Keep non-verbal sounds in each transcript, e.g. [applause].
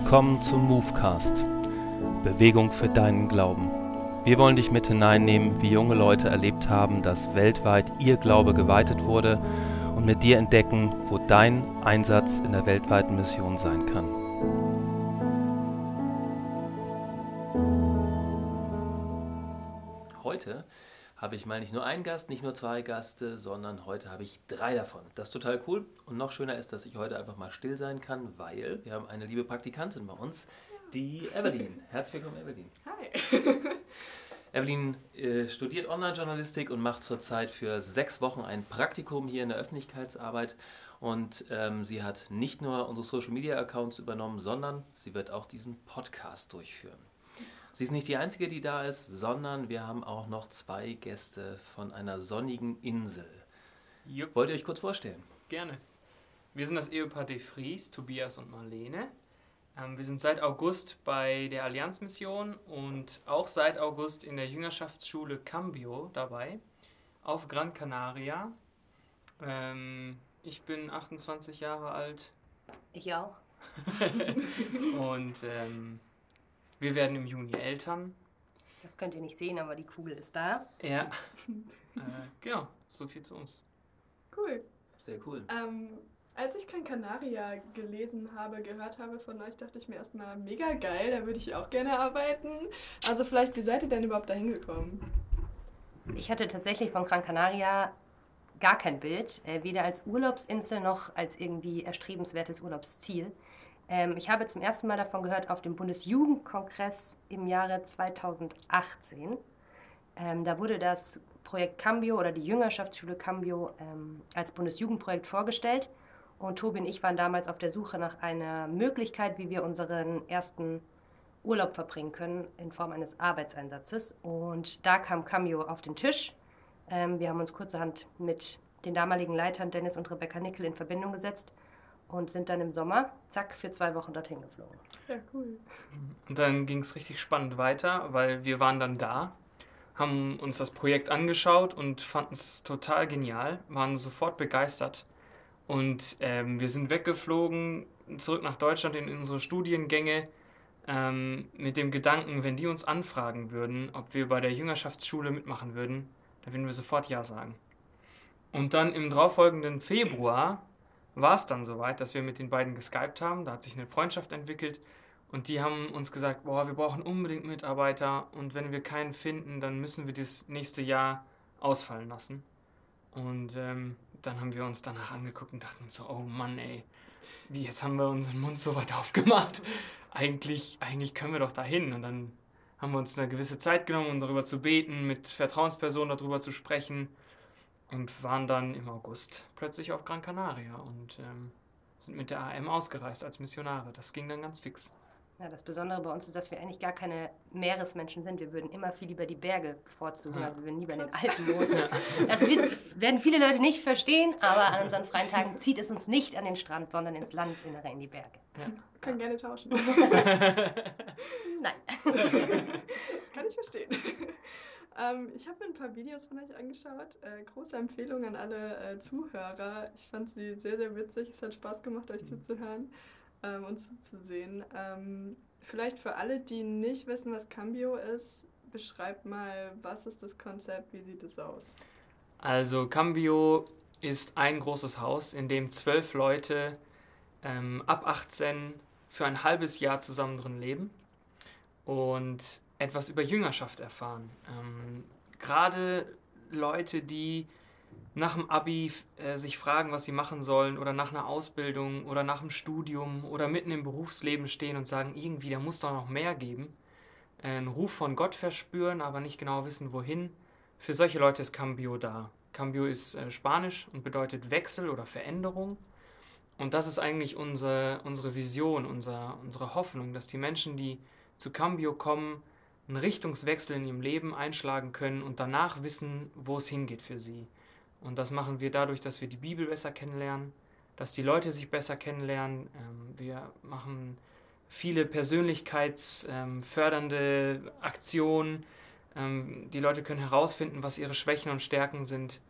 Willkommen zum Movecast. Bewegung für deinen Glauben. Wir wollen dich mit hineinnehmen, wie junge Leute erlebt haben, dass weltweit ihr Glaube geweitet wurde und mit dir entdecken, wo dein Einsatz in der weltweiten Mission sein kann. Heute habe ich mal nicht nur einen Gast, nicht nur zwei Gäste, sondern heute habe ich drei davon. Das ist total cool. Und noch schöner ist, dass ich heute einfach mal still sein kann, weil wir haben eine liebe Praktikantin bei uns, die Evelyn. Herzlich willkommen, Evelyn. Hi. [laughs] Evelyn äh, studiert Online-Journalistik und macht zurzeit für sechs Wochen ein Praktikum hier in der Öffentlichkeitsarbeit. Und ähm, sie hat nicht nur unsere Social-Media-Accounts übernommen, sondern sie wird auch diesen Podcast durchführen. Sie ist nicht die Einzige, die da ist, sondern wir haben auch noch zwei Gäste von einer sonnigen Insel. Jupp. Wollt ihr euch kurz vorstellen? Gerne. Wir sind das Ehepaar De Vries, Tobias und Marlene. Ähm, wir sind seit August bei der Allianzmission und auch seit August in der Jüngerschaftsschule Cambio dabei, auf Gran Canaria. Ähm, ich bin 28 Jahre alt Ich auch. [laughs] und ähm, wir werden im Juni Eltern. Das könnt ihr nicht sehen, aber die Kugel ist da. Ja. [laughs] äh, genau, so viel zu uns. Cool. Sehr cool. Ähm, als ich Gran Canaria gelesen habe, gehört habe von euch, dachte ich mir erstmal, mega geil, da würde ich auch gerne arbeiten. Also vielleicht, wie seid ihr denn überhaupt dahin gekommen? Ich hatte tatsächlich von Gran Canaria gar kein Bild, äh, weder als Urlaubsinsel noch als irgendwie erstrebenswertes Urlaubsziel. Ähm, ich habe zum ersten Mal davon gehört auf dem Bundesjugendkongress im Jahre 2018. Ähm, da wurde das Projekt Cambio oder die Jüngerschaftsschule Cambio ähm, als Bundesjugendprojekt vorgestellt. Und Tobi und ich waren damals auf der Suche nach einer Möglichkeit, wie wir unseren ersten Urlaub verbringen können in Form eines Arbeitseinsatzes. Und da kam Cambio auf den Tisch. Ähm, wir haben uns kurzerhand mit den damaligen Leitern Dennis und Rebecca Nickel in Verbindung gesetzt und sind dann im Sommer, zack, für zwei Wochen dorthin geflogen. Ja, cool. Und dann ging es richtig spannend weiter, weil wir waren dann da, haben uns das Projekt angeschaut und fanden es total genial, waren sofort begeistert. Und ähm, wir sind weggeflogen, zurück nach Deutschland in unsere Studiengänge, ähm, mit dem Gedanken, wenn die uns anfragen würden, ob wir bei der Jüngerschaftsschule mitmachen würden, dann würden wir sofort Ja sagen. Und dann im darauffolgenden Februar war es dann soweit, dass wir mit den beiden geskypt haben. Da hat sich eine Freundschaft entwickelt und die haben uns gesagt, boah, wir brauchen unbedingt Mitarbeiter und wenn wir keinen finden, dann müssen wir das nächste Jahr ausfallen lassen. Und ähm, dann haben wir uns danach angeguckt und dachten so, oh Mann, ey, wie jetzt haben wir unseren Mund so weit [laughs] aufgemacht. Eigentlich, eigentlich können wir doch dahin. Und dann haben wir uns eine gewisse Zeit genommen, um darüber zu beten, mit Vertrauenspersonen darüber zu sprechen und waren dann im August plötzlich auf Gran Canaria und ähm, sind mit der AM ausgereist als Missionare. Das ging dann ganz fix. Ja, das Besondere bei uns ist, dass wir eigentlich gar keine Meeresmenschen sind. Wir würden immer viel lieber die Berge bevorzugen. Ja. Also wir würden lieber in den Alpen wohnen. [laughs] Das wird, werden viele Leute nicht verstehen, aber an unseren freien Tagen zieht es uns nicht an den Strand, sondern ins Landesinnere, in die Berge. Ja. Wir können gerne tauschen. [laughs] [laughs] Nein. Kann ich verstehen. Ähm, ich habe mir ein paar Videos von euch angeschaut. Äh, große Empfehlung an alle äh, Zuhörer. Ich fand sie sehr, sehr witzig. Es hat Spaß gemacht, euch zuzuhören ähm, und zuzusehen. Ähm, vielleicht für alle, die nicht wissen, was Cambio ist, beschreibt mal, was ist das Konzept, wie sieht es aus? Also Cambio ist ein großes Haus, in dem zwölf Leute ähm, ab 18 für ein halbes Jahr zusammen drin leben und etwas über Jüngerschaft erfahren. Ähm, Gerade Leute, die nach dem Abi äh, sich fragen, was sie machen sollen oder nach einer Ausbildung oder nach dem Studium oder mitten im Berufsleben stehen und sagen, irgendwie, da muss doch noch mehr geben. Äh, einen Ruf von Gott verspüren, aber nicht genau wissen, wohin. Für solche Leute ist Cambio da. Cambio ist äh, Spanisch und bedeutet Wechsel oder Veränderung. Und das ist eigentlich unsere, unsere Vision, unser, unsere Hoffnung, dass die Menschen, die zu Cambio kommen, einen Richtungswechsel in ihrem Leben einschlagen können und danach wissen, wo es hingeht für sie. Und das machen wir dadurch, dass wir die Bibel besser kennenlernen, dass die Leute sich besser kennenlernen. Ähm, wir machen viele persönlichkeitsfördernde Aktionen. Ähm, die Leute können herausfinden, was ihre Schwächen und Stärken sind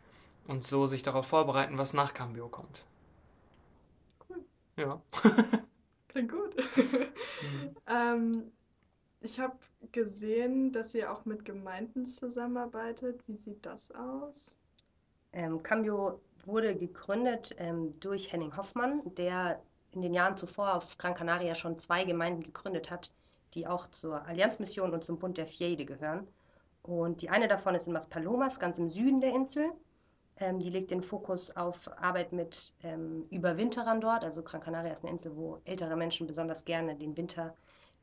und so sich darauf vorbereiten, was nach Cambio kommt. Cool. Ja. Klingt gut. [laughs] [laughs] Mhm. ähm, ich habe gesehen, dass ihr auch mit Gemeinden zusammenarbeitet. Wie sieht das aus? Ähm, Cambio wurde gegründet ähm, durch Henning Hoffmann, der in den Jahren zuvor auf Gran Canaria schon zwei Gemeinden gegründet hat, die auch zur Allianzmission und zum Bund der Fiede gehören. Und die eine davon ist in Maspalomas, ganz im Süden der Insel. Ähm, die legt den Fokus auf Arbeit mit ähm, Überwinterern dort. Also Gran Canaria ist eine Insel, wo ältere Menschen besonders gerne den Winter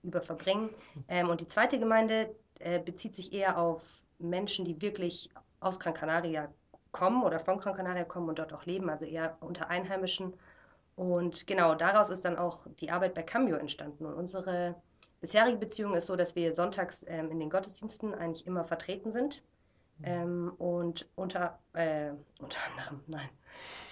über verbringen. Ähm, und die zweite Gemeinde äh, bezieht sich eher auf Menschen, die wirklich aus Gran Canaria kommen oder von Gran Canaria kommen und dort auch leben, also eher unter Einheimischen. Und genau daraus ist dann auch die Arbeit bei Cambio entstanden. Und unsere bisherige Beziehung ist so, dass wir sonntags ähm, in den Gottesdiensten eigentlich immer vertreten sind. Mhm. Ähm, und unter, äh, unter anderem, nein,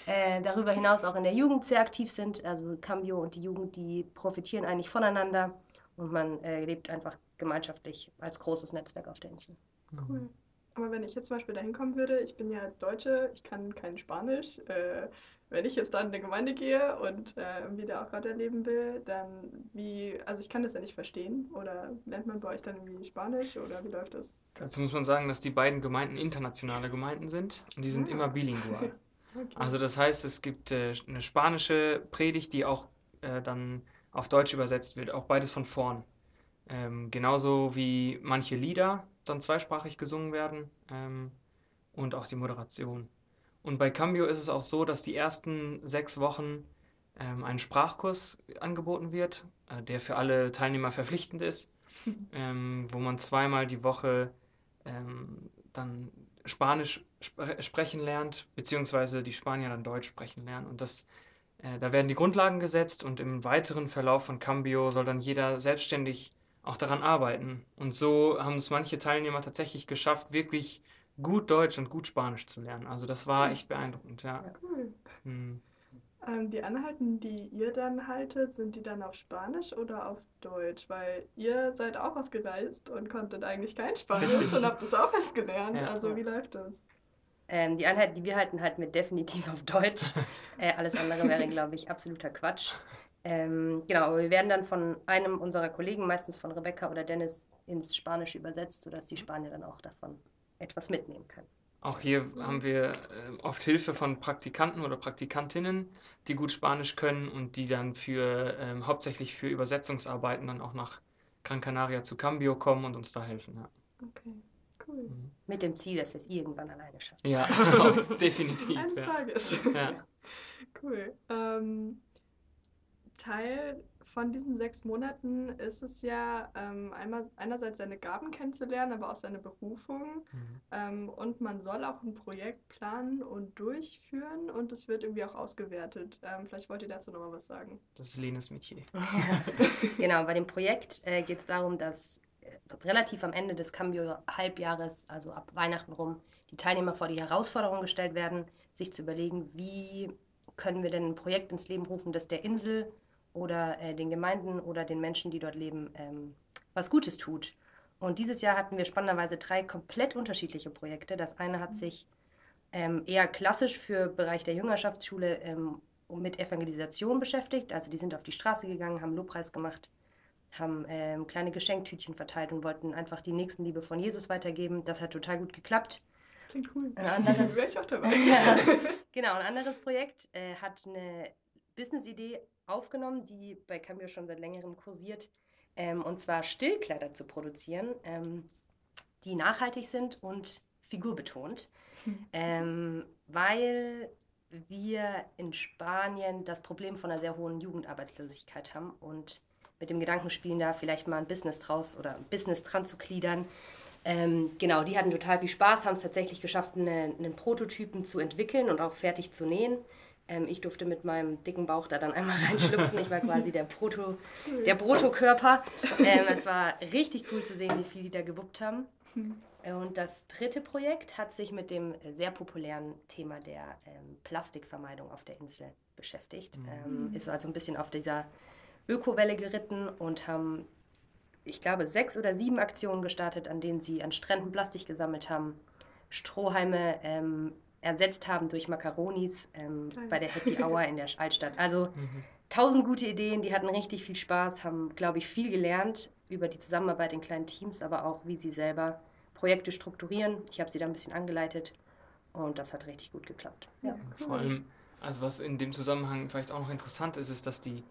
äh, darüber hinaus auch in der Jugend sehr aktiv sind. Also Cambio und die Jugend, die profitieren eigentlich voneinander und man äh, lebt einfach gemeinschaftlich als großes Netzwerk auf der Insel. Cool. Aber wenn ich jetzt zum Beispiel dahin kommen würde, ich bin ja als Deutsche, ich kann kein Spanisch. Äh, wenn ich jetzt da in eine Gemeinde gehe und äh, wieder auch gerade erleben will, dann wie, also ich kann das ja nicht verstehen. Oder lernt man bei euch dann irgendwie Spanisch oder wie läuft das? Dazu muss man sagen, dass die beiden Gemeinden internationale Gemeinden sind und die sind ah. immer bilingual. [laughs] okay. Also das heißt, es gibt äh, eine spanische Predigt, die auch äh, dann auf Deutsch übersetzt wird, auch beides von vorn. Ähm, genauso wie manche Lieder dann zweisprachig gesungen werden ähm, und auch die Moderation. Und bei Cambio ist es auch so, dass die ersten sechs Wochen ähm, ein Sprachkurs angeboten wird, äh, der für alle Teilnehmer verpflichtend ist, [laughs] ähm, wo man zweimal die Woche ähm, dann Spanisch spre sprechen lernt, beziehungsweise die Spanier dann Deutsch sprechen lernen. Und das, da werden die Grundlagen gesetzt und im weiteren Verlauf von Cambio soll dann jeder selbstständig auch daran arbeiten. Und so haben es manche Teilnehmer tatsächlich geschafft, wirklich gut Deutsch und gut Spanisch zu lernen. Also das war echt beeindruckend, ja. ja cool. Hm. Ähm, die Anhalten, die ihr dann haltet, sind die dann auf Spanisch oder auf Deutsch? Weil ihr seid auch ausgereist und konntet eigentlich kein Spanisch Richtig. und habt es auch erst gelernt. Ja. Also wie läuft das? Ähm, die Einheiten, die wir halten, halten wir definitiv auf Deutsch. [laughs] äh, alles andere wäre, glaube ich, absoluter Quatsch. Ähm, genau, aber wir werden dann von einem unserer Kollegen, meistens von Rebecca oder Dennis, ins Spanische übersetzt, sodass die Spanier dann auch davon etwas mitnehmen können. Auch hier haben wir äh, oft Hilfe von Praktikanten oder Praktikantinnen, die gut Spanisch können und die dann für ähm, hauptsächlich für Übersetzungsarbeiten dann auch nach Gran Canaria zu Cambio kommen und uns da helfen. Ja. Okay, cool. Mhm. Mit dem Ziel, dass wir es irgendwann alleine schaffen. Ja, [laughs] [laughs] definitiv. Eines ja. Tages. Ja. [laughs] Cool. Ähm, Teil von diesen sechs Monaten ist es ja ähm, einmal einerseits seine Gaben kennenzulernen, aber auch seine Berufung. Mhm. Ähm, und man soll auch ein Projekt planen und durchführen und es wird irgendwie auch ausgewertet. Ähm, vielleicht wollt ihr dazu nochmal was sagen. Das ist Lenes Metier. genau, bei dem Projekt äh, geht es darum, dass relativ am Ende des Cambio-Halbjahres, also ab Weihnachten rum, die Teilnehmer vor die Herausforderung gestellt werden, sich zu überlegen, wie können wir denn ein Projekt ins Leben rufen, das der Insel oder äh, den Gemeinden oder den Menschen, die dort leben, ähm, was Gutes tut. Und dieses Jahr hatten wir spannenderweise drei komplett unterschiedliche Projekte. Das eine hat sich ähm, eher klassisch für Bereich der Jüngerschaftsschule ähm, mit Evangelisation beschäftigt. Also die sind auf die Straße gegangen, haben Lobpreis gemacht, haben ähm, kleine Geschenktütchen verteilt und wollten einfach die Nächstenliebe von Jesus weitergeben. Das hat total gut geklappt. Klingt cool. Ein anderes, [laughs] Wäre ich auch dabei. [laughs] [laughs] genau, ein anderes Projekt äh, hat eine Business-Idee aufgenommen, die bei Cambio schon seit längerem kursiert, ähm, und zwar Stillkleider zu produzieren, ähm, die nachhaltig sind und figurbetont, ähm, weil wir in Spanien das Problem von einer sehr hohen Jugendarbeitslosigkeit haben und mit dem Gedanken spielen, da vielleicht mal ein Business draus oder ein Business dran zu gliedern. Ähm, genau, die hatten total viel Spaß, haben es tatsächlich geschafft, eine, einen Prototypen zu entwickeln und auch fertig zu nähen. Ähm, ich durfte mit meinem dicken Bauch da dann einmal [laughs] reinschlüpfen. Ich war quasi der, Proto, der Protokörper. Ähm, es war richtig cool zu sehen, wie viel die da gewuppt haben. Hm. Und das dritte Projekt hat sich mit dem sehr populären Thema der ähm, Plastikvermeidung auf der Insel beschäftigt. Mhm. Ähm, ist also ein bisschen auf dieser Ökowelle geritten und haben, ich glaube, sechs oder sieben Aktionen gestartet, an denen sie an Stränden Plastik gesammelt haben, Strohhalme ähm, ersetzt haben durch Macaronis ähm, bei der Happy Hour in der Altstadt. Also [laughs] mhm. tausend gute Ideen, die hatten richtig viel Spaß, haben, glaube ich, viel gelernt über die Zusammenarbeit in kleinen Teams, aber auch, wie sie selber Projekte strukturieren. Ich habe sie da ein bisschen angeleitet und das hat richtig gut geklappt. Ja. Vor allem, also was in dem Zusammenhang vielleicht auch noch interessant ist, ist, dass die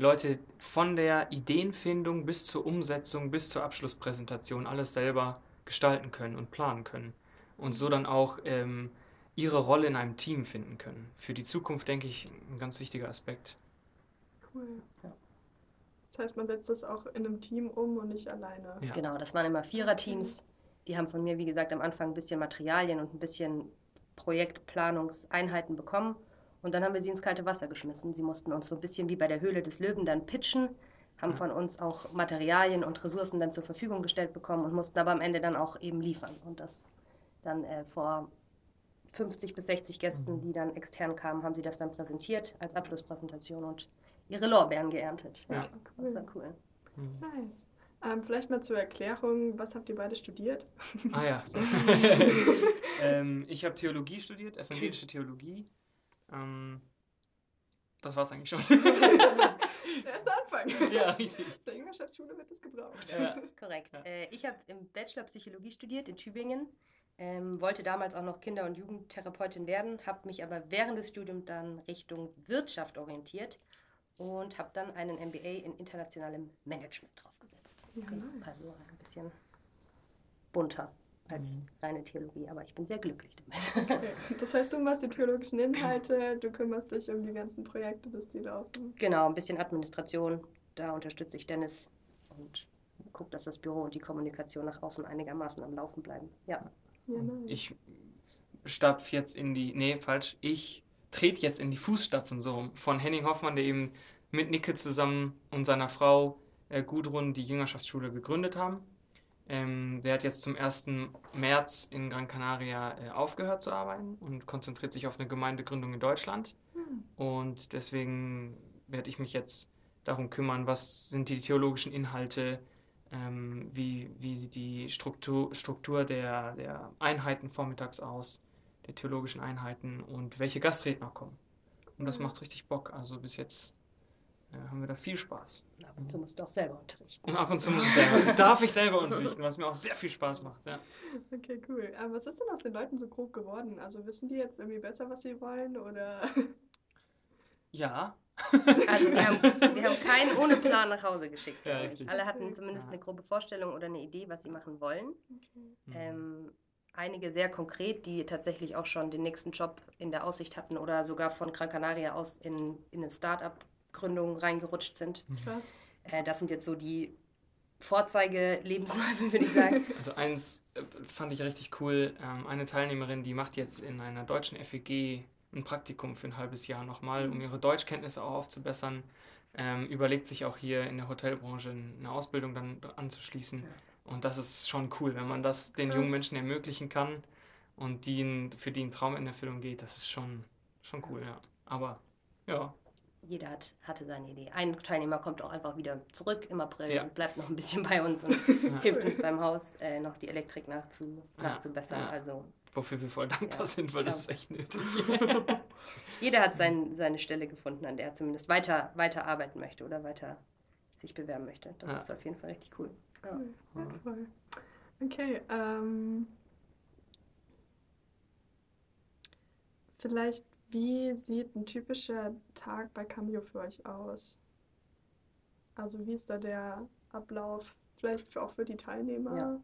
Leute von der Ideenfindung bis zur Umsetzung, bis zur Abschlusspräsentation alles selber gestalten können und planen können. Und so dann auch ähm, ihre Rolle in einem Team finden können. Für die Zukunft, denke ich, ein ganz wichtiger Aspekt. Cool. Ja. Das heißt, man setzt das auch in einem Team um und nicht alleine. Ja. Genau, das waren immer Viererteams. Die haben von mir, wie gesagt, am Anfang ein bisschen Materialien und ein bisschen Projektplanungseinheiten bekommen. Und dann haben wir sie ins kalte Wasser geschmissen. Sie mussten uns so ein bisschen wie bei der Höhle des Löwen dann pitchen, haben von uns auch Materialien und Ressourcen dann zur Verfügung gestellt bekommen und mussten aber am Ende dann auch eben liefern. Und das dann äh, vor 50 bis 60 Gästen, mhm. die dann extern kamen, haben sie das dann präsentiert als Abschlusspräsentation und ihre Lorbeeren geerntet. Ja, cool. das war cool. Mhm. Nice. Ähm, vielleicht mal zur Erklärung, was habt ihr beide studiert? Ah ja. [laughs] [laughs] ähm, ich habe Theologie studiert, evangelische Theologie. Ähm, das war es eigentlich schon. [laughs] Der erste Anfang. Ja, richtig. Der Jüngerschaftsschule wird das gebraucht. Ja. Korrekt. Ja. Äh, ich habe im Bachelor Psychologie studiert in Tübingen. Ähm, wollte damals auch noch Kinder- und Jugendtherapeutin werden, habe mich aber während des Studiums dann Richtung Wirtschaft orientiert und habe dann einen MBA in internationalem Management draufgesetzt. Ja, genau. Also ein bisschen bunter als mhm. reine Theologie, aber ich bin sehr glücklich damit. Okay. Das heißt, du machst die theologischen Inhalte, du kümmerst dich um die ganzen Projekte, dass die laufen. Genau, ein bisschen Administration, da unterstütze ich Dennis und gucke, dass das Büro und die Kommunikation nach außen einigermaßen am Laufen bleiben. Ja. ja nice. Ich stapfe jetzt in die, nee, falsch, ich trete jetzt in die Fußstapfen so von Henning Hoffmann, der eben mit Nicke zusammen und seiner Frau äh, Gudrun die Jüngerschaftsschule gegründet haben. Ähm, der hat jetzt zum 1. März in Gran Canaria äh, aufgehört zu arbeiten und konzentriert sich auf eine Gemeindegründung in Deutschland. Mhm. Und deswegen werde ich mich jetzt darum kümmern, was sind die theologischen Inhalte, ähm, wie, wie sieht die Struktur, Struktur der, der Einheiten vormittags aus, der theologischen Einheiten und welche Gastredner kommen. Und das macht richtig Bock. Also bis jetzt haben wir da viel Spaß. Und ab und zu musst du auch selber unterrichten. Und ab und zu muss ich selber, [laughs] darf ich selber unterrichten, was mir auch sehr viel Spaß macht. Ja. Okay, cool. Aber was ist denn aus den Leuten so grob geworden? Also wissen die jetzt irgendwie besser, was sie wollen oder? Ja. Also wir haben, [laughs] wir haben keinen ohne Plan nach Hause geschickt. Ja, Alle hatten zumindest ja. eine grobe Vorstellung oder eine Idee, was sie machen wollen. Okay. Mhm. Ähm, einige sehr konkret, die tatsächlich auch schon den nächsten Job in der Aussicht hatten oder sogar von Gran Canaria aus in, in ein Start-up Gründungen reingerutscht sind. Mhm. Krass. Äh, das sind jetzt so die Vorzeige-Lebensläufe, würde ich sagen. [laughs] Also eins äh, fand ich richtig cool. Ähm, eine Teilnehmerin, die macht jetzt in einer deutschen FEG ein Praktikum für ein halbes Jahr nochmal, um ihre Deutschkenntnisse auch aufzubessern. Ähm, überlegt sich auch hier in der Hotelbranche eine Ausbildung dann anzuschließen. Und das ist schon cool, wenn man das den Krass. jungen Menschen ermöglichen kann und die, für die ein Traum in Erfüllung geht. Das ist schon, schon cool, ja. Aber ja, jeder hat, hatte seine Idee. Ein Teilnehmer kommt auch einfach wieder zurück im April ja. und bleibt noch ein bisschen [laughs] bei uns und ja. [laughs] hilft uns beim Haus äh, noch die Elektrik nachzu, nachzubessern. Also, Wofür wir voll dankbar sind, weil klar. das ist echt nötig. [laughs] jeder hat sein, seine Stelle gefunden, an der er zumindest weiter, weiter arbeiten möchte oder weiter sich bewerben möchte. Das ist auf jeden Fall richtig cool. Ja, toll. Okay, ähm, vielleicht wie sieht ein typischer Tag bei Cameo für euch aus? Also wie ist da der Ablauf? Vielleicht auch für die Teilnehmer? Ja.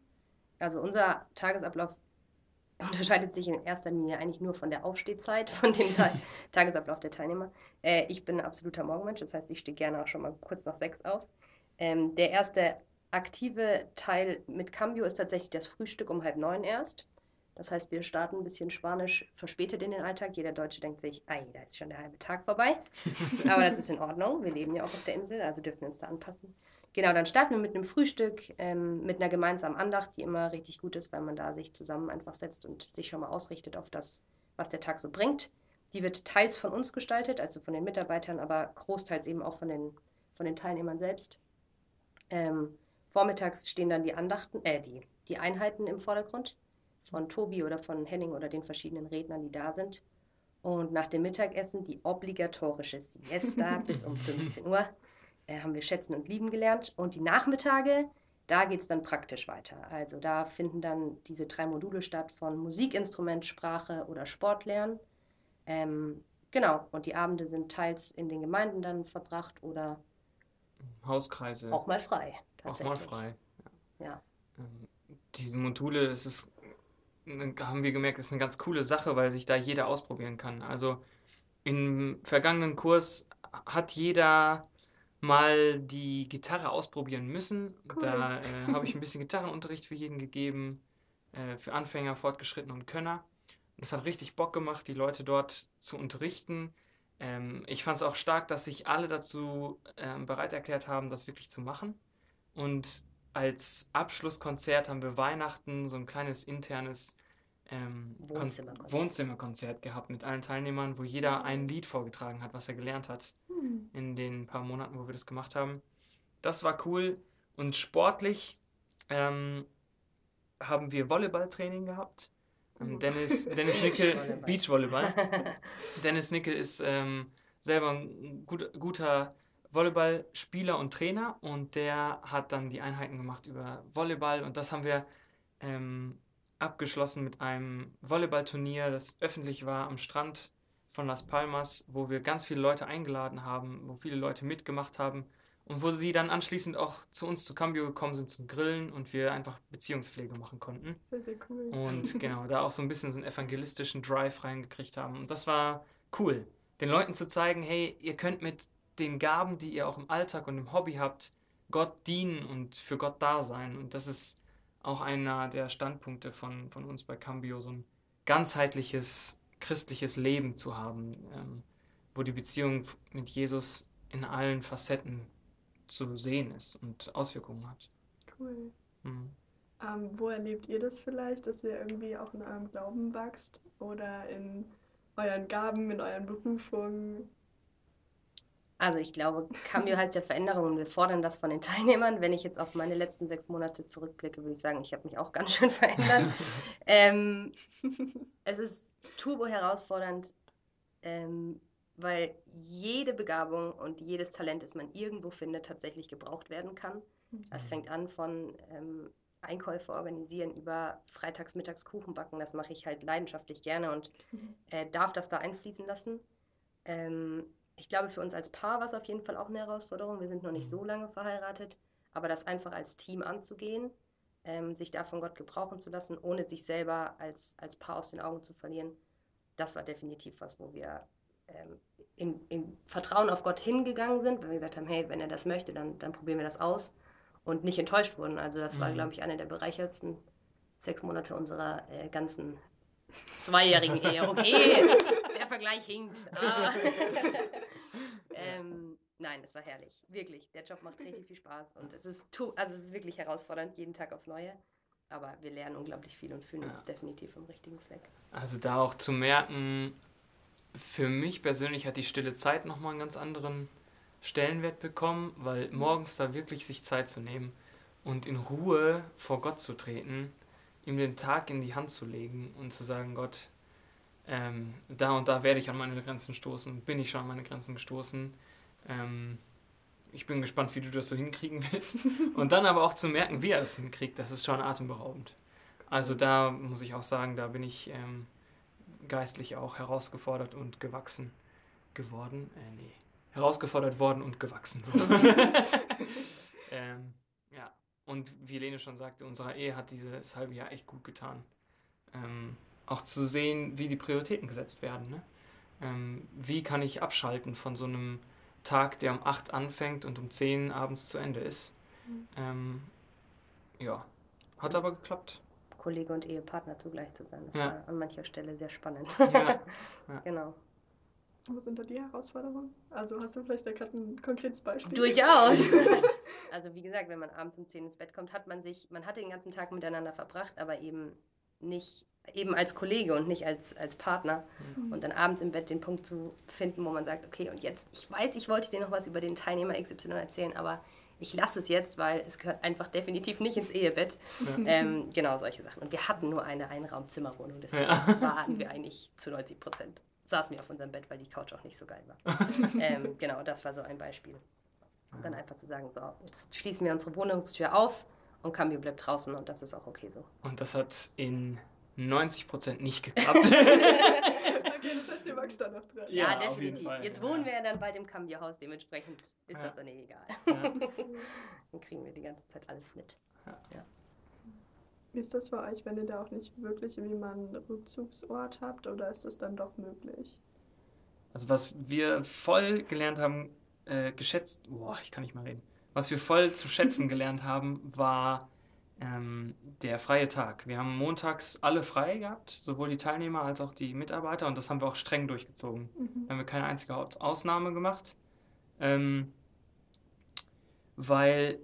Also unser Tagesablauf [laughs] unterscheidet sich in erster Linie eigentlich nur von der Aufstehzeit, von dem Ta [laughs] Tagesablauf der Teilnehmer. Äh, ich bin ein absoluter Morgenmensch, das heißt, ich stehe gerne auch schon mal kurz nach sechs auf. Ähm, der erste aktive Teil mit Cambio ist tatsächlich das Frühstück um halb neun erst. Das heißt, wir starten ein bisschen Spanisch verspätet in den Alltag. Jeder Deutsche denkt sich, ei, da ist schon der halbe Tag vorbei. [laughs] Aber das ist in Ordnung. Wir leben ja auch auf der Insel, also dürfen wir uns da anpassen. Genau, dann starten wir mit einem Frühstück, ähm, mit einer gemeinsamen Andacht, die immer richtig gut ist, weil man da sich zusammen einfach setzt und sich schon mal ausrichtet auf das, was der Tag so bringt. Die wird teils von uns gestaltet, also von den Mitarbeitern, aber großteils eben auch von den, von den Teilnehmern selbst. Ähm, vormittags stehen dann die Andachten, äh, die, die Einheiten im Vordergrund von Tobi oder von Henning oder den verschiedenen Rednern, die da sind. Und nach dem Mittagessen die obligatorische Siesta [laughs] bis um 15 Uhr. Äh, haben wir schätzen und lieben gelernt. Und die Nachmittage, da geht es dann praktisch weiter. Also da finden dann diese drei Module statt von Musikinstrument, Sprache oder Sportlernen. Ähm, genau, und die Abende sind teils in den Gemeinden dann verbracht oder Hauskreise. auch mal frei. Auch mal frei. Ja. Ähm, diese Module, das ist, haben wir gemerkt, ist eine ganz coole Sache, weil sich da jeder ausprobieren kann. Also im vergangenen Kurs hat jeder mal die Gitarre ausprobieren müssen. Cool. Da äh, habe ich ein bisschen Gitarrenunterricht für jeden gegeben, äh, für Anfänger, Fortgeschrittene und Könner. Und es hat richtig Bock gemacht, die Leute dort zu unterrichten. Ähm, ich fand es auch stark, dass sich alle dazu ähm, bereit erklärt haben, das wirklich zu machen. Und als Abschlusskonzert haben wir Weihnachten so ein kleines internes ähm, Kon- Wohnzimmerkonzert. Wohnzimmerkonzert gehabt mit allen Teilnehmern, wo jeder ein Lied vorgetragen hat, was er gelernt hat Hm. in den paar Monaten, wo wir das gemacht haben. Das war cool. Und sportlich ähm, haben wir Volleyballtraining gehabt. Ähm, Oh. Dennis, Dennis Nickel, [laughs] Beachvolleyball. Beachvolleyball. [laughs] Dennis Nickel ist ähm, selber ein gut, guter Volleyballspieler und Trainer und der hat dann die Einheiten gemacht über Volleyball und das haben wir ähm, abgeschlossen mit einem Volleyballturnier, das öffentlich war am Strand von Las Palmas, wo wir ganz viele Leute eingeladen haben, wo viele Leute mitgemacht haben und wo sie dann anschließend auch zu uns zu Cambio gekommen sind zum Grillen und wir einfach Beziehungspflege machen konnten. Sehr, sehr cool. Und [laughs] genau, da auch so ein bisschen so einen evangelistischen Drive reingekriegt haben. Und das war cool, den Leuten zu zeigen, hey, ihr könnt mit den Gaben, die ihr auch im Alltag und im Hobby habt, Gott dienen und für Gott da sein. Und das ist auch einer der Standpunkte von, von uns bei Cambio, so ein ganzheitliches christliches Leben zu haben, ähm, wo die Beziehung mit Jesus in allen Facetten zu sehen ist und Auswirkungen hat. Cool. Mhm. Ähm, wo erlebt ihr das vielleicht, dass ihr irgendwie auch in eurem Glauben wächst oder in euren Gaben, in euren Berufungen? Also ich glaube, Cambio [laughs] heißt ja Veränderung und wir fordern das von den [laughs] Teilnehmern. Wenn ich jetzt auf meine letzten sechs Monate zurückblicke, würde ich sagen, ich habe mich auch ganz schön [laughs] verändert. ähm, es ist turbo herausfordernd, ähm, weil jede Begabung und jedes Talent, das man irgendwo findet, tatsächlich gebraucht werden kann. Das fängt an von ähm, Einkäufe organisieren über freitags, mittags Kuchen backen. Das mache ich halt leidenschaftlich gerne und äh, darf das da einfließen lassen. Ähm, ich glaube, für uns als Paar war es auf jeden Fall auch eine Herausforderung. Wir sind noch nicht so lange verheiratet, aber das einfach als Team anzugehen, ähm, sich da von Gott gebrauchen zu lassen, ohne sich selber als, als Paar aus den Augen zu verlieren, das war definitiv was, wo wir ähm, im, im Vertrauen auf Gott hingegangen sind, weil wir gesagt haben, hey, wenn er das möchte, dann, dann probieren wir das aus und nicht enttäuscht wurden. Also das war, Mhm. glaube ich, eine der bereichertsten sechs Monate unserer äh, ganzen zweijährigen Ehe. Okay, [laughs] der Vergleich hinkt. Ah. [laughs] nein, es war herrlich. Wirklich. Der Job macht richtig viel Spaß und es ist, also es ist wirklich herausfordernd, jeden Tag aufs Neue. Aber wir lernen unglaublich viel und fühlen uns Ja. definitiv am richtigen Fleck. Also da auch zu merken, für mich persönlich hat die stille Zeit nochmal einen ganz anderen Stellenwert bekommen, weil morgens da wirklich sich Zeit zu nehmen und in Ruhe vor Gott zu treten, ihm den Tag in die Hand zu legen und zu sagen, Gott, ähm, da und da werde ich an meine Grenzen stoßen, bin ich schon an meine Grenzen gestoßen. Ähm, ich bin gespannt, wie du das so hinkriegen willst. [laughs] Und dann aber auch zu merken, wie er das hinkriegt, das ist schon atemberaubend. Also da muss ich auch sagen, da bin ich ähm, geistlich auch herausgefordert und gewachsen geworden. Äh, nee, herausgefordert worden und gewachsen. So. [laughs] [laughs] ähm, ja, und wie Lene schon sagte, unserer Ehe hat dieses halbe Jahr echt gut getan. Ähm, auch zu sehen, wie die Prioritäten gesetzt werden. Ne? Ähm, wie kann ich abschalten von so einem Tag, der um 8 anfängt und um 10 abends zu Ende ist. Mhm. Ähm, ja, hat aber geklappt. Kollege und Ehepartner zugleich zu sein. Das Ja. war an mancher Stelle sehr spannend. Ja. [laughs] genau. Was sind da die Herausforderungen? Also hast du vielleicht da gerade ein konkretes Beispiel? Durchaus. [laughs] also wie gesagt, wenn man abends um 10 ins Bett kommt, hat man sich, man hat den ganzen Tag miteinander verbracht, aber eben nicht, eben als Kollege und nicht als, als Partner. Mhm. Und dann abends im Bett den Punkt zu finden, wo man sagt, okay, und jetzt, ich weiß, ich wollte dir noch was über den Teilnehmer XY erzählen, aber ich lasse es jetzt, weil es gehört einfach definitiv nicht ins Ehebett. Ja. [laughs] Ähm, genau, solche Sachen. Und wir hatten nur eine Einraumzimmerwohnung, deswegen Ja. [laughs] waren wir eigentlich zu 90 Prozent saßen wir auf unserem Bett, weil die Couch auch nicht so geil war. [laughs] ähm, genau, das war so ein Beispiel. Und dann einfach zu sagen, so, jetzt schließen wir unsere Wohnungstür auf und Cambio bleibt draußen und das ist auch okay so. Und das hat in 90% nicht [laughs] geklappt. okay, das heißt, [laughs] ihr magst da noch dran. Ja, Ja, auf jeden definitiv. Fall, Jetzt ja. wohnen wir ja dann bei dem Cambio-Haus, dementsprechend ist Ja. das dann eh egal. Ja. [laughs] dann kriegen wir die ganze Zeit alles mit. Wie ist das für euch, wenn ihr da auch nicht wirklich irgendwie mal einen Rückzugsort habt oder ist das dann doch möglich? Also was wir voll gelernt haben, äh, geschätzt, boah, ich kann nicht mal reden. Was wir voll zu schätzen gelernt haben, war ähm, der freie Tag. Wir haben montags alle frei gehabt, sowohl die Teilnehmer als auch die Mitarbeiter und das haben wir auch streng durchgezogen. Da haben wir keine einzige Aus- Ausnahme gemacht, ähm, weil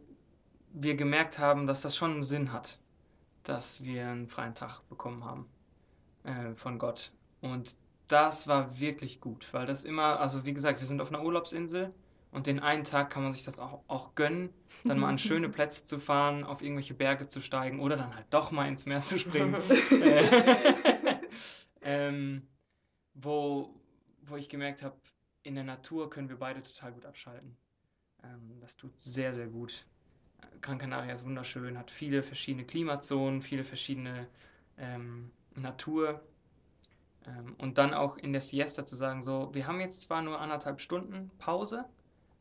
wir gemerkt haben, dass das schon einen Sinn hat, dass wir einen freien Tag bekommen haben äh, von Gott. Und das war wirklich gut, weil das immer, also wie gesagt, wir sind auf einer Urlaubsinsel und den einen Tag kann man sich das auch, auch gönnen, dann mal an [laughs] schöne Plätze zu fahren, auf irgendwelche Berge zu steigen oder dann halt doch mal ins Meer zu springen. [laughs] Äh, [laughs] ähm, wo, wo ich gemerkt habe, in der Natur können wir beide total gut abschalten. Ähm, das tut sehr, sehr gut. Gran Canaria ist wunderschön, hat viele verschiedene Klimazonen, viele verschiedene ähm, Natur. Ähm, und dann auch in der Siesta zu sagen, so, wir haben jetzt zwar nur anderthalb Stunden Pause,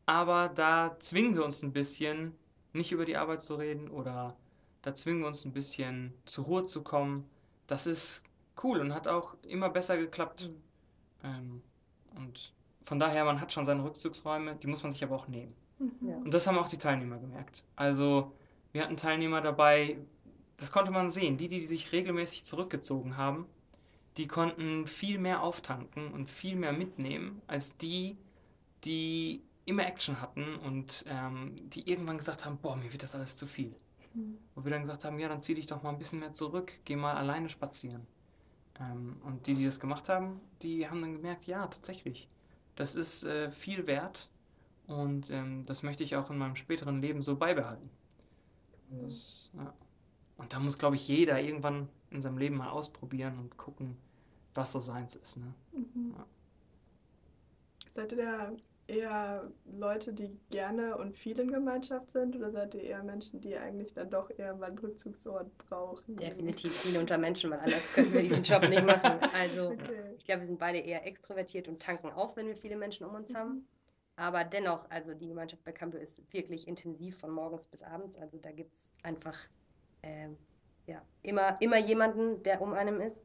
aber da zwingen wir uns ein bisschen, nicht über die Arbeit zu reden oder da zwingen wir uns ein bisschen zur Ruhe zu kommen. Das ist cool und hat auch immer besser geklappt. Ähm, und von daher, man hat schon seine Rückzugsräume, die muss man sich aber auch nehmen. Ja. Und das haben auch die Teilnehmer gemerkt. Also, wir hatten Teilnehmer dabei, das konnte man sehen, die, die sich regelmäßig zurückgezogen haben, die konnten viel mehr auftanken und viel mehr mitnehmen, als die, die immer Action hatten und ähm, die irgendwann gesagt haben, boah, mir wird das alles zu viel. Wo wir dann gesagt haben, ja, dann zieh dich doch mal ein bisschen mehr zurück, geh mal alleine spazieren. Ähm, und die, die das gemacht haben, die haben dann gemerkt, ja, tatsächlich, das ist äh, viel wert und ähm, das möchte ich auch in meinem späteren Leben so beibehalten. Und, das, ja. und da muss, glaube ich, jeder irgendwann in seinem Leben mal ausprobieren und gucken, was so seins ist. Ne? Mhm. Ja. Seid ihr da eher Leute, die gerne und viel in Gemeinschaft sind oder seid ihr eher Menschen, die eigentlich dann doch eher mal einen Rückzugsort brauchen? Definitiv viel unter Menschen, weil anders könnten wir diesen Job nicht machen. Also [laughs] Okay. ich glaube, wir sind beide eher extrovertiert und tanken auf, wenn wir viele Menschen um uns Mhm. haben. Aber dennoch, also die Gemeinschaft bei Cambio ist wirklich intensiv von morgens bis abends. Also da gibt es einfach ähm, ja, immer, immer jemanden, der um einem ist.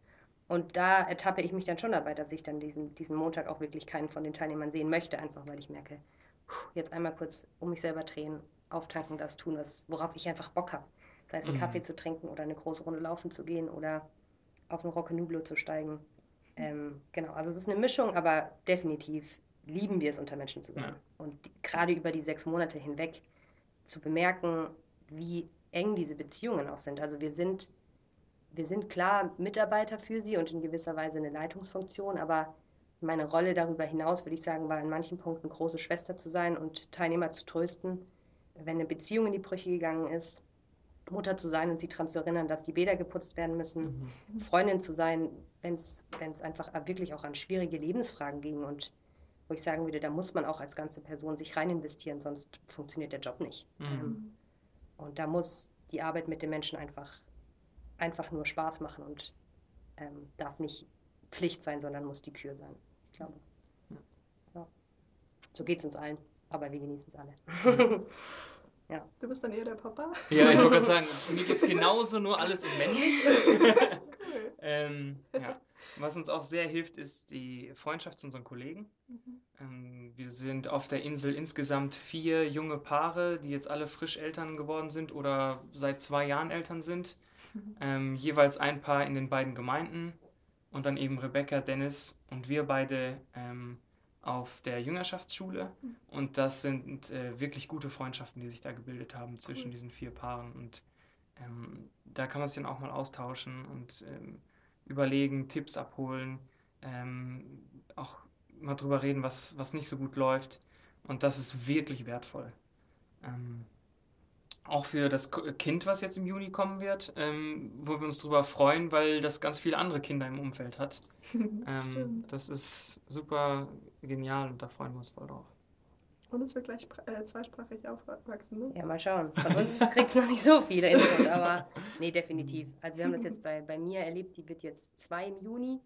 Und da ertappe ich mich dann schon dabei, dass ich dann diesen, diesen Montag auch wirklich keinen von den Teilnehmern sehen möchte, einfach weil ich merke, jetzt einmal kurz um mich selber drehen, auftanken, das tun, was, worauf ich einfach Bock habe. Sei es einen Mhm. Kaffee zu trinken oder eine große Runde laufen zu gehen oder auf ein Rockenublo zu steigen. Ähm, genau, also es ist eine Mischung, aber definitiv lieben wir es, unter Menschen zu sein. Ja. Und die, gerade über die sechs Monate hinweg zu bemerken, wie eng diese Beziehungen auch sind. Also wir sind, wir sind klar Mitarbeiter für sie und in gewisser Weise eine Leitungsfunktion, aber meine Rolle darüber hinaus, würde ich sagen, war in manchen Punkten große Schwester zu sein und Teilnehmer zu trösten, wenn eine Beziehung in die Brüche gegangen ist, Mutter zu sein und sie daran zu erinnern, dass die Bäder geputzt werden müssen, Mhm. Freundin zu sein, wenn es einfach wirklich auch an schwierige Lebensfragen ging und wo ich sagen würde, da muss man auch als ganze Person sich rein investieren, sonst funktioniert der Job nicht. Mhm. Und da muss die Arbeit mit den Menschen einfach, einfach nur Spaß machen und ähm, darf nicht Pflicht sein, sondern muss die Kür sein. Ich glaube. Ja. So geht es uns allen, aber wir genießen es alle. [laughs] Du bist dann eher der Papa? Ja, ich wollte gerade [laughs] sagen, mir geht es genauso, nur alles in männlich. [laughs] Cool. ähm, ja. Was uns auch sehr hilft, ist die Freundschaft zu unseren Kollegen. Mhm. Ähm, wir sind auf der Insel insgesamt vier junge Paare, die jetzt alle frisch Eltern geworden sind oder seit zwei Jahren Eltern sind. Mhm. Ähm, jeweils ein Paar in den beiden Gemeinden und dann eben Rebecca, Dennis und wir beide ähm, auf der Jüngerschaftsschule. Mhm. Und das sind äh, wirklich gute Freundschaften, die sich da gebildet haben zwischen Cool. diesen vier Paaren. Und ähm, da kann man sich dann auch mal austauschen und ähm, überlegen, Tipps abholen, ähm, auch mal drüber reden, was, was nicht so gut läuft. Und das ist wirklich wertvoll. Ähm, auch für das Kind, was jetzt im Juni kommen wird, ähm, wo wir uns darüber freuen, weil das ganz viele andere Kinder im Umfeld hat. [laughs] ähm, das ist super genial und da freuen wir uns voll drauf. Und es wird gleich äh, zweisprachig aufwachsen, ne? Ja, mal schauen. Von [laughs] uns kriegt es noch nicht so viele Infos, aber [laughs] nee, definitiv. Also wir haben das jetzt bei, bei mir erlebt, die wird jetzt zwei im Juni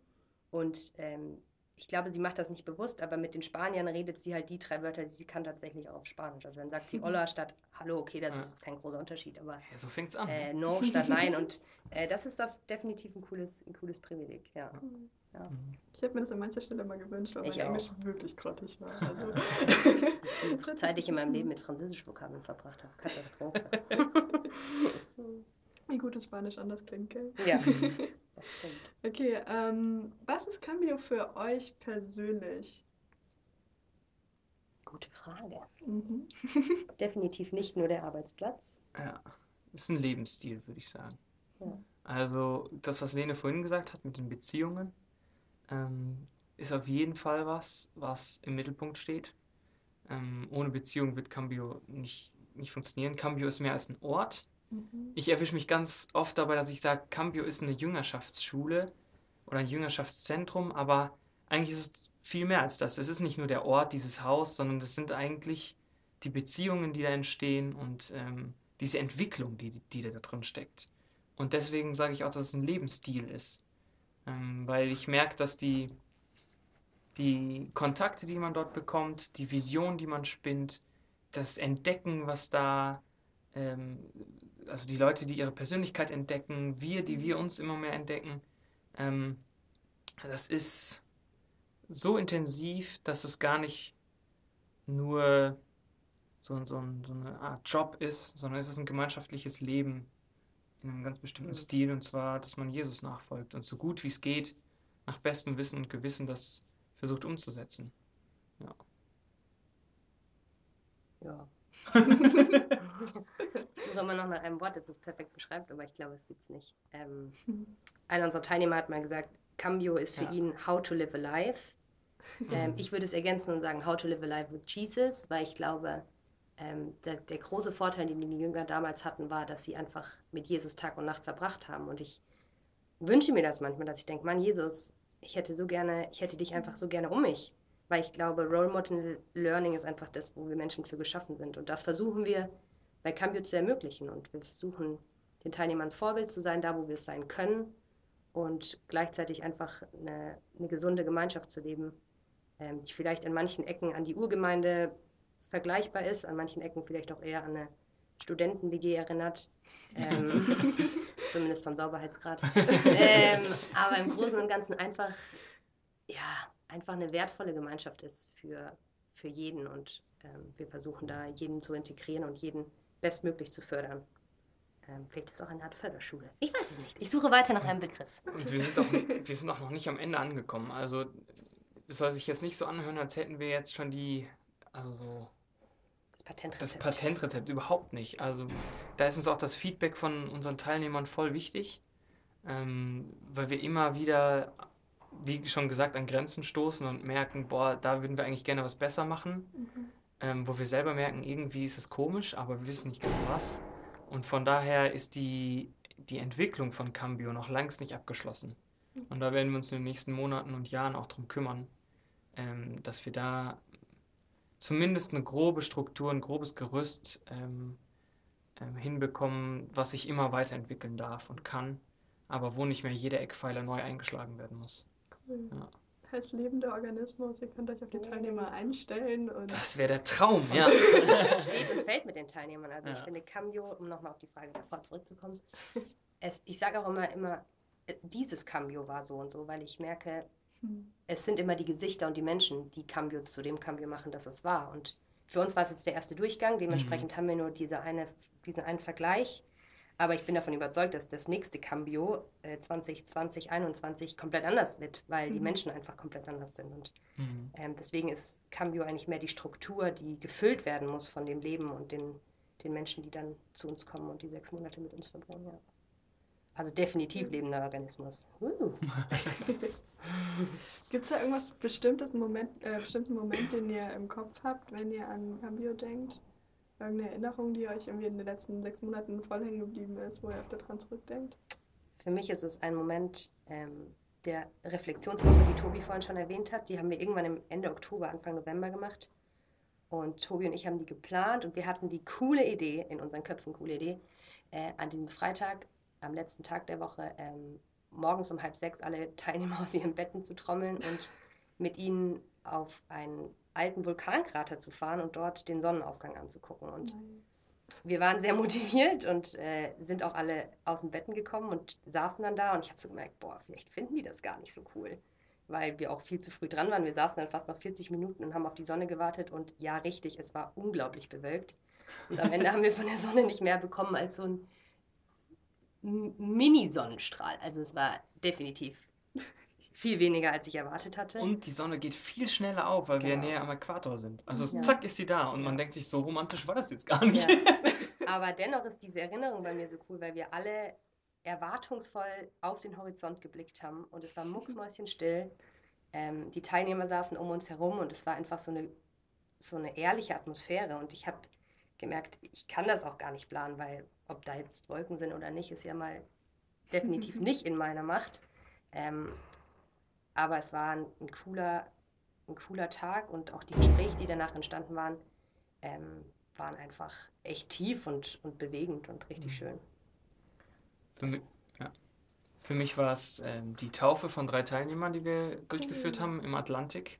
und ähm, ich glaube, sie macht das nicht bewusst, aber mit den Spaniern redet sie halt die drei Wörter, die sie kann tatsächlich auch auf Spanisch. Also dann sagt sie Olla statt Hallo, okay, das ja. ist jetzt kein großer Unterschied, aber ja, so fängt's an. Äh, no statt [laughs] Nein und äh, das ist definitiv ein cooles, ein cooles Privileg, ja. ja. Mhm. Ich habe mir das an mancher Stelle mal gewünscht, weil ich mein auch. Englisch wirklich grottig war. Also. [laughs] [laughs] die Zeit, die ich in meinem Leben mit Französisch-Vokabeln verbracht habe. Katastrophe. Wie gutes Spanisch anders klingt, gell? Ja, das stimmt. Okay, ähm, was ist Cambio für euch persönlich? Gute Frage. Mhm. [laughs] Definitiv nicht nur der Arbeitsplatz. Ja, das ist ein Lebensstil, würde ich sagen. Ja. Also das, was Lene vorhin gesagt hat mit den Beziehungen, ähm, ist auf jeden Fall was, was im Mittelpunkt steht. Ähm, ohne Beziehung wird Cambio nicht, nicht funktionieren. Cambio ist mehr als ein Ort. Mhm. Ich erwische mich ganz oft dabei, dass ich sage, Cambio ist eine Jüngerschaftsschule oder ein Jüngerschaftszentrum, aber eigentlich ist es viel mehr als das. Es ist nicht nur der Ort, dieses Haus, sondern es sind eigentlich die Beziehungen, die da entstehen und ähm, diese Entwicklung, die, die da drin steckt. Und deswegen sage ich auch, dass es ein Lebensstil ist. Ähm, weil ich merke, dass die, die Kontakte, die man dort bekommt, die Vision, die man spinnt, das Entdecken, was da, ähm, also die Leute, die ihre Persönlichkeit entdecken, wir, die wir uns immer mehr entdecken, ähm, das ist so intensiv, dass es gar nicht nur so, so, so eine Art Job ist, sondern es ist ein gemeinschaftliches Leben in einem ganz bestimmten mhm. Stil, und zwar, dass man Jesus nachfolgt und so gut wie es geht, nach bestem Wissen und Gewissen das versucht umzusetzen. Ja. Ja. [laughs] ich suche immer noch nach einem Wort, das es perfekt beschreibt, aber ich glaube, es gibt es nicht. Ähm, [laughs] einer unserer Teilnehmer hat mal gesagt, Cambio ist für ja. ihn How to Live a Life. Ähm, [laughs] ich würde es ergänzen und sagen How to Live a Life with Jesus, weil ich glaube, ähm, der, der, große Vorteil, den die Jünger damals hatten, war, dass sie einfach mit Jesus Tag und Nacht verbracht haben. Und ich wünsche mir das manchmal, dass ich denke, Mann, Jesus, ich hätte so gerne, ich hätte dich einfach so gerne um mich. Weil ich glaube, Role Model Learning ist einfach das, wo wir Menschen für geschaffen sind. Und das versuchen wir bei Cambio zu ermöglichen. Und wir versuchen, den Teilnehmern Vorbild zu sein, da wo wir es sein können. Und gleichzeitig einfach eine, eine gesunde Gemeinschaft zu leben, ähm, die vielleicht in manchen Ecken an die Urgemeinde vergleichbar ist, an manchen Ecken vielleicht auch eher an eine Studenten-WG erinnert. Ähm, [laughs] zumindest vom Sauberheitsgrad. [laughs] ähm, aber im Großen und Ganzen einfach, ja, einfach eine wertvolle Gemeinschaft ist für, für jeden. Und ähm, wir versuchen da jeden zu integrieren und jeden bestmöglich zu fördern. Ähm, vielleicht ist es auch eine Art Förderschule. Ich weiß es nicht. Ich suche weiter nach einem Begriff. Und wir sind, auch, wir sind auch noch nicht am Ende angekommen. Also, das soll sich jetzt nicht so anhören, als hätten wir jetzt schon die also so. Das Patentrezept. Das Patentrezept überhaupt nicht. Also da ist uns auch das Feedback von unseren Teilnehmern voll wichtig, ähm, weil wir immer wieder, wie schon gesagt, an Grenzen stoßen und merken, boah, da würden wir eigentlich gerne was besser machen. Mhm. Ähm, wo wir selber merken, irgendwie ist es komisch, aber wir wissen nicht genau was. Und von daher ist die, die Entwicklung von Cambio noch längst nicht abgeschlossen. Und da werden wir uns in den nächsten Monaten und Jahren auch darum kümmern, ähm, dass wir da zumindest eine grobe Struktur, ein grobes Gerüst ähm, ähm, hinbekommen, was sich immer weiterentwickeln darf und kann, aber wo nicht mehr jeder Eckpfeiler neu eingeschlagen werden muss. Cool. Ja. Heißt lebender Organismus, ihr könnt euch auf die Teilnehmer einstellen. Und das wäre der Traum, ja. [laughs] Das steht und fällt mit den Teilnehmern. Also ja. ich finde Cambio, um nochmal auf die Frage davor zurückzukommen, es, ich sage auch immer, immer, äh, dieses Cambio war so und so, weil ich merke, es sind immer die Gesichter und die Menschen, die Cambio zu dem Cambio machen, dass es war. Und für uns war es jetzt der erste Durchgang, dementsprechend mhm. haben wir nur diese eine, diesen einen Vergleich. Aber ich bin davon überzeugt, dass das nächste Cambio äh, 2020, 2021 komplett anders wird, weil mhm. die Menschen einfach komplett anders sind. Und mhm. ähm, deswegen ist Cambio eigentlich mehr die Struktur, die gefüllt werden muss von dem Leben und den, den Menschen, die dann zu uns kommen und die sechs Monate mit uns verbringen. Ja. Also definitiv lebender Organismus. Uh. Gibt es da irgendwas bestimmtes Moment, äh, bestimmten Moment, den ihr im Kopf habt, wenn ihr an Cambio denkt? Irgendeine Erinnerung, die euch irgendwie in den letzten sechs Monaten voll hängen geblieben ist, wo ihr öfter dran zurückdenkt? Für mich ist es ein Moment ähm, der Reflexionswoche, die Tobi vorhin schon erwähnt hat. Die haben wir irgendwann im Ende Oktober, Anfang November gemacht. Und Tobi und ich haben die geplant und wir hatten die coole Idee, in unseren Köpfen coole Idee, äh, an diesem Freitag, am letzten Tag der Woche, ähm, morgens um halb sechs alle Teilnehmer [laughs] aus ihren Betten zu trommeln und mit ihnen auf einen alten Vulkankrater zu fahren und dort den Sonnenaufgang anzugucken. Und nice. wir waren sehr motiviert und äh, sind auch alle aus den Betten gekommen und saßen dann da und ich habe so gemerkt, boah, vielleicht finden die das gar nicht so cool, weil wir auch viel zu früh dran waren. Wir saßen dann fast noch 40 Minuten und haben auf die Sonne gewartet und ja, richtig, es war unglaublich bewölkt. Und am Ende haben wir von der Sonne nicht mehr bekommen als so ein Mini-Sonnenstrahl. Also es war definitiv viel weniger, als ich erwartet hatte. Und die Sonne geht viel schneller auf, weil genau. wir näher am Äquator sind. Also ja. zack ist sie da und man denkt sich, so romantisch war das jetzt gar nicht. Ja. [laughs] Aber dennoch ist diese Erinnerung bei mir so cool, weil wir alle erwartungsvoll auf den Horizont geblickt haben und es war mucksmäuschenstill. Ähm, die Teilnehmer saßen um uns herum und es war einfach so eine, so eine ehrliche Atmosphäre und ich habe gemerkt, ich kann das auch gar nicht planen, weil ob da jetzt Wolken sind oder nicht, ist ja mal definitiv [laughs] nicht in meiner Macht. Ähm, aber es war ein, ein, cooler, ein cooler Tag und auch die Gespräche, die danach entstanden waren, ähm, waren einfach echt tief und, und bewegend und richtig mhm. schön. Für mich, ja. Für mich war es ähm, die Taufe von drei Teilnehmern, die wir cool. durchgeführt haben im Atlantik.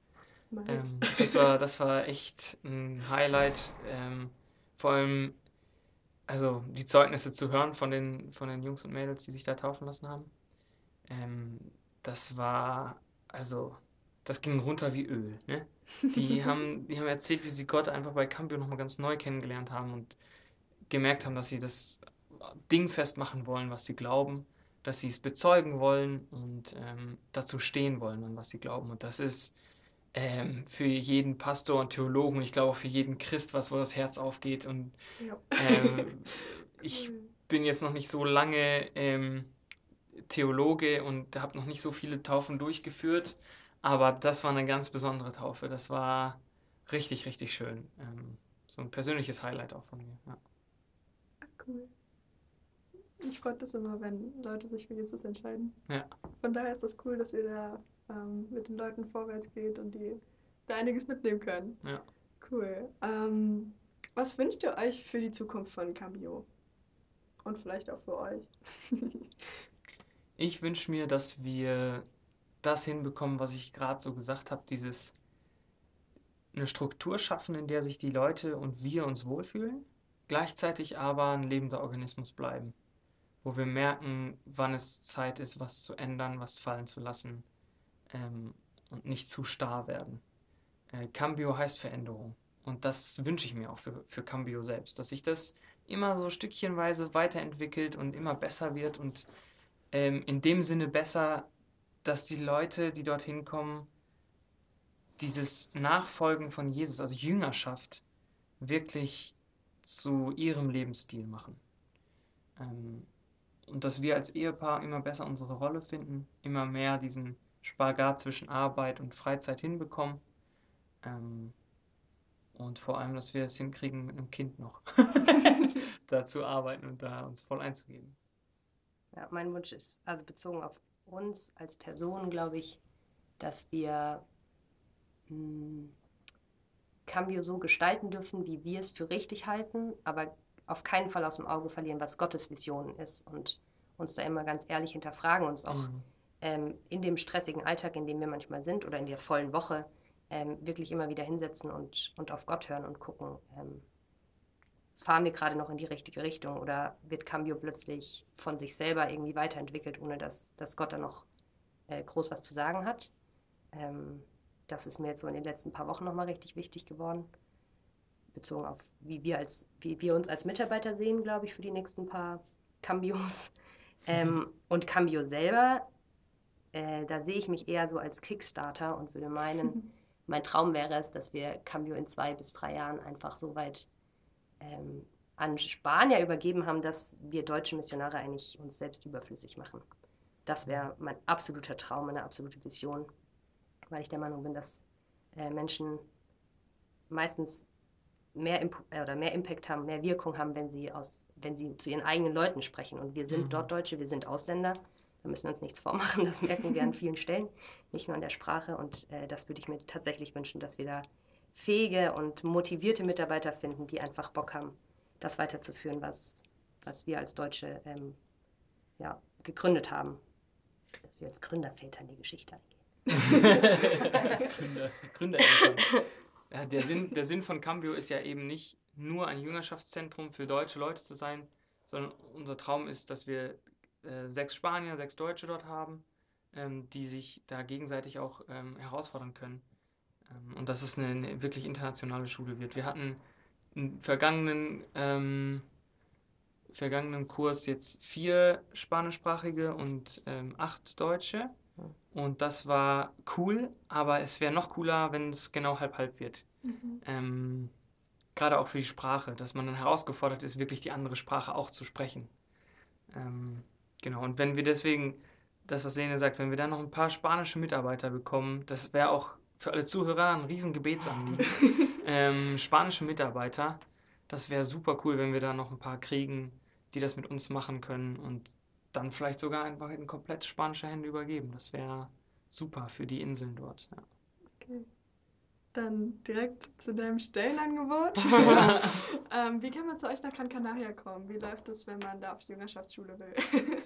Nice. Ähm, das, war, das war echt ein Highlight. Ähm, vor allem, also die Zeugnisse zu hören von den, von den Jungs und Mädels, die sich da taufen lassen haben. Ähm, das war, also, das ging runter wie Öl. Ne? Die, [laughs] haben, die haben erzählt, wie sie Gott einfach bei Cambio nochmal ganz neu kennengelernt haben und gemerkt haben, dass sie das Ding festmachen wollen, was sie glauben, dass sie es bezeugen wollen und ähm, dazu stehen wollen, an was sie glauben. Und das ist ähm, für jeden Pastor und Theologen, ich glaube auch für jeden Christ, was wo das Herz aufgeht. Und ähm, [laughs] ich bin jetzt noch nicht so lange ähm, Theologe und habe noch nicht so viele Taufen durchgeführt, aber das war eine ganz besondere Taufe. Das war richtig, richtig schön. Ähm, so ein persönliches Highlight auch von mir. Ja. Cool. Ich freue das immer, wenn Leute sich für Jesus entscheiden. Ja. Von daher ist das cool, dass ihr da ähm, mit den Leuten vorwärts geht und die da einiges mitnehmen können. Ja. Cool. Ähm, was wünscht ihr euch für die Zukunft von Cambio? Und vielleicht auch für euch? [laughs] ich wünsche mir, dass wir das hinbekommen, was ich gerade so gesagt habe, dieses eine Struktur schaffen, in der sich die Leute und wir uns wohlfühlen, gleichzeitig aber ein lebender Organismus bleiben, wo wir merken, wann es Zeit ist, was zu ändern, was fallen zu lassen ähm, und nicht zu starr werden. Äh, Cambio heißt Veränderung. Und das wünsche ich mir auch für, für Cambio selbst, dass sich das immer so stückchenweise weiterentwickelt und immer besser wird und ähm, in dem Sinne besser, dass die Leute, die dorthin kommen, dieses Nachfolgen von Jesus, also Jüngerschaft, wirklich zu ihrem Lebensstil machen. Ähm, und dass wir als Ehepaar immer besser unsere Rolle finden, immer mehr diesen Spagat zwischen Arbeit und Freizeit hinbekommen. Ähm, und vor allem, dass wir es hinkriegen, mit einem Kind noch [laughs] da zu arbeiten und da uns voll einzugeben. Ja, mein Wunsch ist, also bezogen auf uns als Person, glaube ich, dass wir mh, hm, Cambio so gestalten dürfen, wie wir es für richtig halten, aber auf keinen Fall aus dem Auge verlieren, was Gottes Vision ist und uns da immer ganz ehrlich hinterfragen, uns auch mhm. ähm, in dem stressigen Alltag, in dem wir manchmal sind oder in der vollen Woche, ähm, wirklich immer wieder hinsetzen und, und auf Gott hören und gucken, ähm, fahren wir gerade noch in die richtige Richtung oder wird Cambio plötzlich von sich selber irgendwie weiterentwickelt, ohne dass, dass Gott da noch äh, groß was zu sagen hat. Ähm, das ist mir jetzt so in den letzten paar Wochen nochmal richtig wichtig geworden, bezogen auf, wie wir, als, wie wir uns als Mitarbeiter sehen, glaube ich, für die nächsten paar Cambios. [laughs] Ähm, und Cambio selber äh, da sehe ich mich eher so als Kickstarter und würde meinen, [laughs] mein Traum wäre es, dass wir Cambio in zwei bis drei Jahren einfach so weit ähm, an Spanier übergeben haben, dass wir deutsche Missionare eigentlich uns selbst überflüssig machen. Das wäre mein absoluter Traum, meine absolute Vision, weil ich der Meinung bin, dass äh, Menschen meistens mehr, Imp oder mehr Impact haben, mehr Wirkung haben, wenn sie, aus, wenn sie zu ihren eigenen Leuten sprechen. Und wir sind mhm. dort Deutsche, wir sind Ausländer. Da müssen wir uns nichts vormachen, das merken wir an [laughs] vielen Stellen, nicht nur an der Sprache. Und äh, das würde ich mir tatsächlich wünschen, dass wir da fähige und motivierte Mitarbeiter finden, die einfach Bock haben, das weiterzuführen, was, was wir als Deutsche ähm, ja, gegründet haben. Dass wir als Gründerväter in die Geschichte eingehen. als Gründer, Gründer ja, der, Sinn, der Sinn von Cambio ist ja eben nicht nur ein Jüngerschaftszentrum für deutsche Leute zu sein, sondern unser Traum ist, dass wir äh, sechs Spanier, sechs Deutsche dort haben, ähm, die sich da gegenseitig auch ähm, herausfordern können. Ähm, und dass es eine, eine, wirklich internationale Schule wird. Wir hatten im vergangenen, ähm, vergangenen Kurs jetzt vier spanischsprachige und ähm, acht Deutsche. Und das war cool, aber es wäre noch cooler, wenn es genau halb-halb wird. Mhm. Ähm, Gerade auch für die Sprache, dass man dann herausgefordert ist, wirklich die andere Sprache auch zu sprechen. Ähm, genau, und wenn wir deswegen, das was Lene sagt, wenn wir dann noch ein paar spanische Mitarbeiter bekommen, das wäre auch für alle Zuhörer ein riesen Gebetsanliegen. [laughs] ähm, spanische Mitarbeiter, das wäre super cool, wenn wir da noch ein paar kriegen, die das mit uns machen können und dann vielleicht sogar einfach in komplett spanische Hände übergeben. Das wäre super für die Inseln dort. Ja. Okay. Dann direkt zu deinem Stellenangebot. [laughs] [laughs] ähm, wie kann man zu euch nach Gran Canaria kommen? Wie läuft es, wenn man da auf die Jüngerschaftsschule will?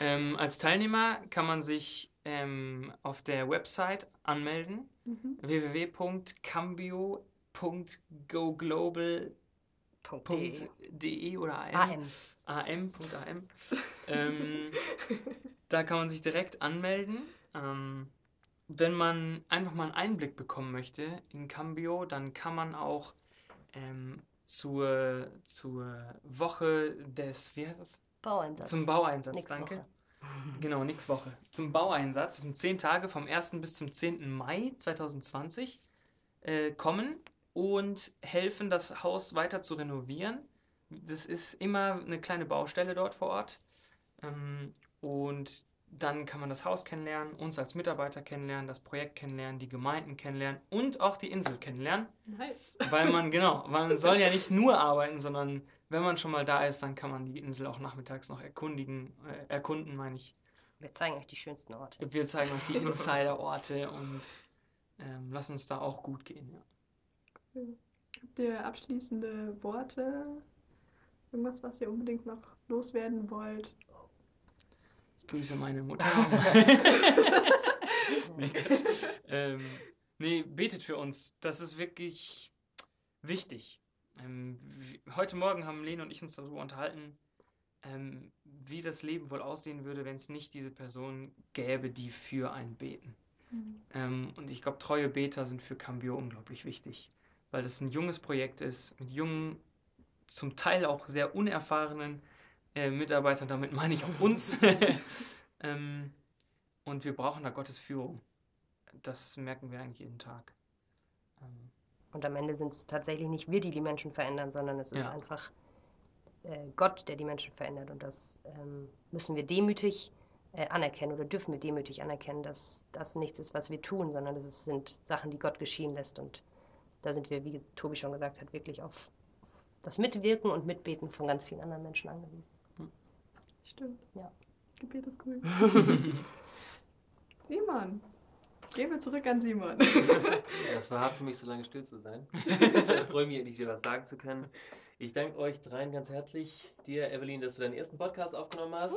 ähm, als Teilnehmer kann man sich ähm, auf der Website anmelden. Mhm. www.cambio.goglobal.de oder am. am.am. ähm, [laughs] da kann man sich direkt anmelden. Ähm, wenn man einfach mal einen Einblick bekommen möchte in Cambio, dann kann man auch ähm, zur, zur Woche des, wie heißt es? Baueinsatz. Zum Baueinsatz, Nix danke. Woche. Genau, nix Woche. Zum Baueinsatz, das sind zehn Tage vom 1. bis zum 10. Mai 2020, äh, kommen und helfen, das Haus weiter zu renovieren. Das ist immer eine kleine Baustelle dort vor Ort. Ähm, und dann kann man das Haus kennenlernen, uns als Mitarbeiter kennenlernen, das Projekt kennenlernen, die Gemeinden kennenlernen und auch die Insel kennenlernen. Nice. Weil man, genau, man [laughs] soll ja nicht nur arbeiten, sondern wenn man schon mal da ist, dann kann man die Insel auch nachmittags noch erkundigen, äh, erkunden, meine ich. Wir zeigen euch die schönsten Orte. Wir zeigen euch die [laughs] Insider-Orte und ähm, lassen uns da auch gut gehen. Ja. Cool. Habt ihr abschließende Worte? Irgendwas, was ihr unbedingt noch loswerden wollt? Ich grüße meine [laughs] Mutter. nee, ähm, nee, betet für uns. Das ist wirklich wichtig. Ähm, heute Morgen haben Lene und ich uns darüber unterhalten, ähm, wie das Leben wohl aussehen würde, wenn es nicht diese Person gäbe, die für einen beten. Mhm. Ähm, und ich glaube, treue Beter sind für Cambio unglaublich wichtig, weil das ein junges Projekt ist, mit jungen, zum Teil auch sehr unerfahrenen äh, Mitarbeitern, damit meine ich auch uns. [laughs] ähm, und wir brauchen da Gottes Führung. Das merken wir eigentlich jeden Tag. Ähm, und am Ende sind es tatsächlich nicht wir, die die Menschen verändern, sondern es ist ja. einfach äh, Gott, der die Menschen verändert. Und das ähm, müssen wir demütig äh, anerkennen oder dürfen wir demütig anerkennen, dass das nichts ist, was wir tun, sondern das sind Sachen, die Gott geschehen lässt. Und da sind wir, wie Tobi schon gesagt hat, wirklich auf das Mitwirken und Mitbeten von ganz vielen anderen Menschen angewiesen. Stimmt. Ja. Gebet ist cool. [laughs] Simon, Gehen wir zurück an Simon. Es war hart für mich, so lange still zu sein. [laughs] ich freue mich, endlich wieder was sagen zu können. Ich danke euch dreien ganz herzlich. Dir, Evelyn, dass du deinen ersten Podcast aufgenommen hast.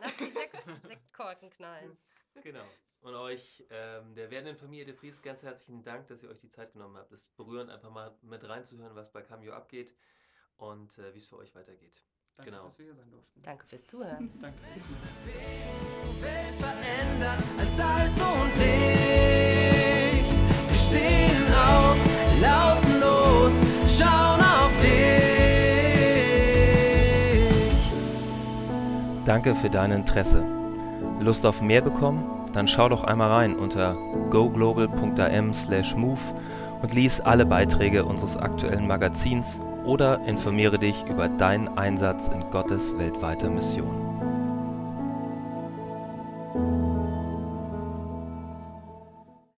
Lass die sechs Sektkorken knallen. Genau. Und euch, ähm, der werdenden Familie de Vries, ganz herzlichen Dank, dass ihr euch die Zeit genommen habt. Es ist berührend, einfach mal mit reinzuhören, was bei Cameo abgeht und äh, wie es für euch weitergeht. Danke, genau. dass wir hier sein durften. Danke fürs Zuhören. [laughs] Danke fürs Zuhören. Welt verändern als Salz und Licht. Wir stehen auf, laufen los, schauen auf dich. Danke für dein Interesse. Lust auf mehr bekommen? Dann schau doch einmal rein unter goglobal.am/move und lies alle Beiträge unseres aktuellen Magazins oder informiere dich über deinen Einsatz in Gottes weltweiter Mission.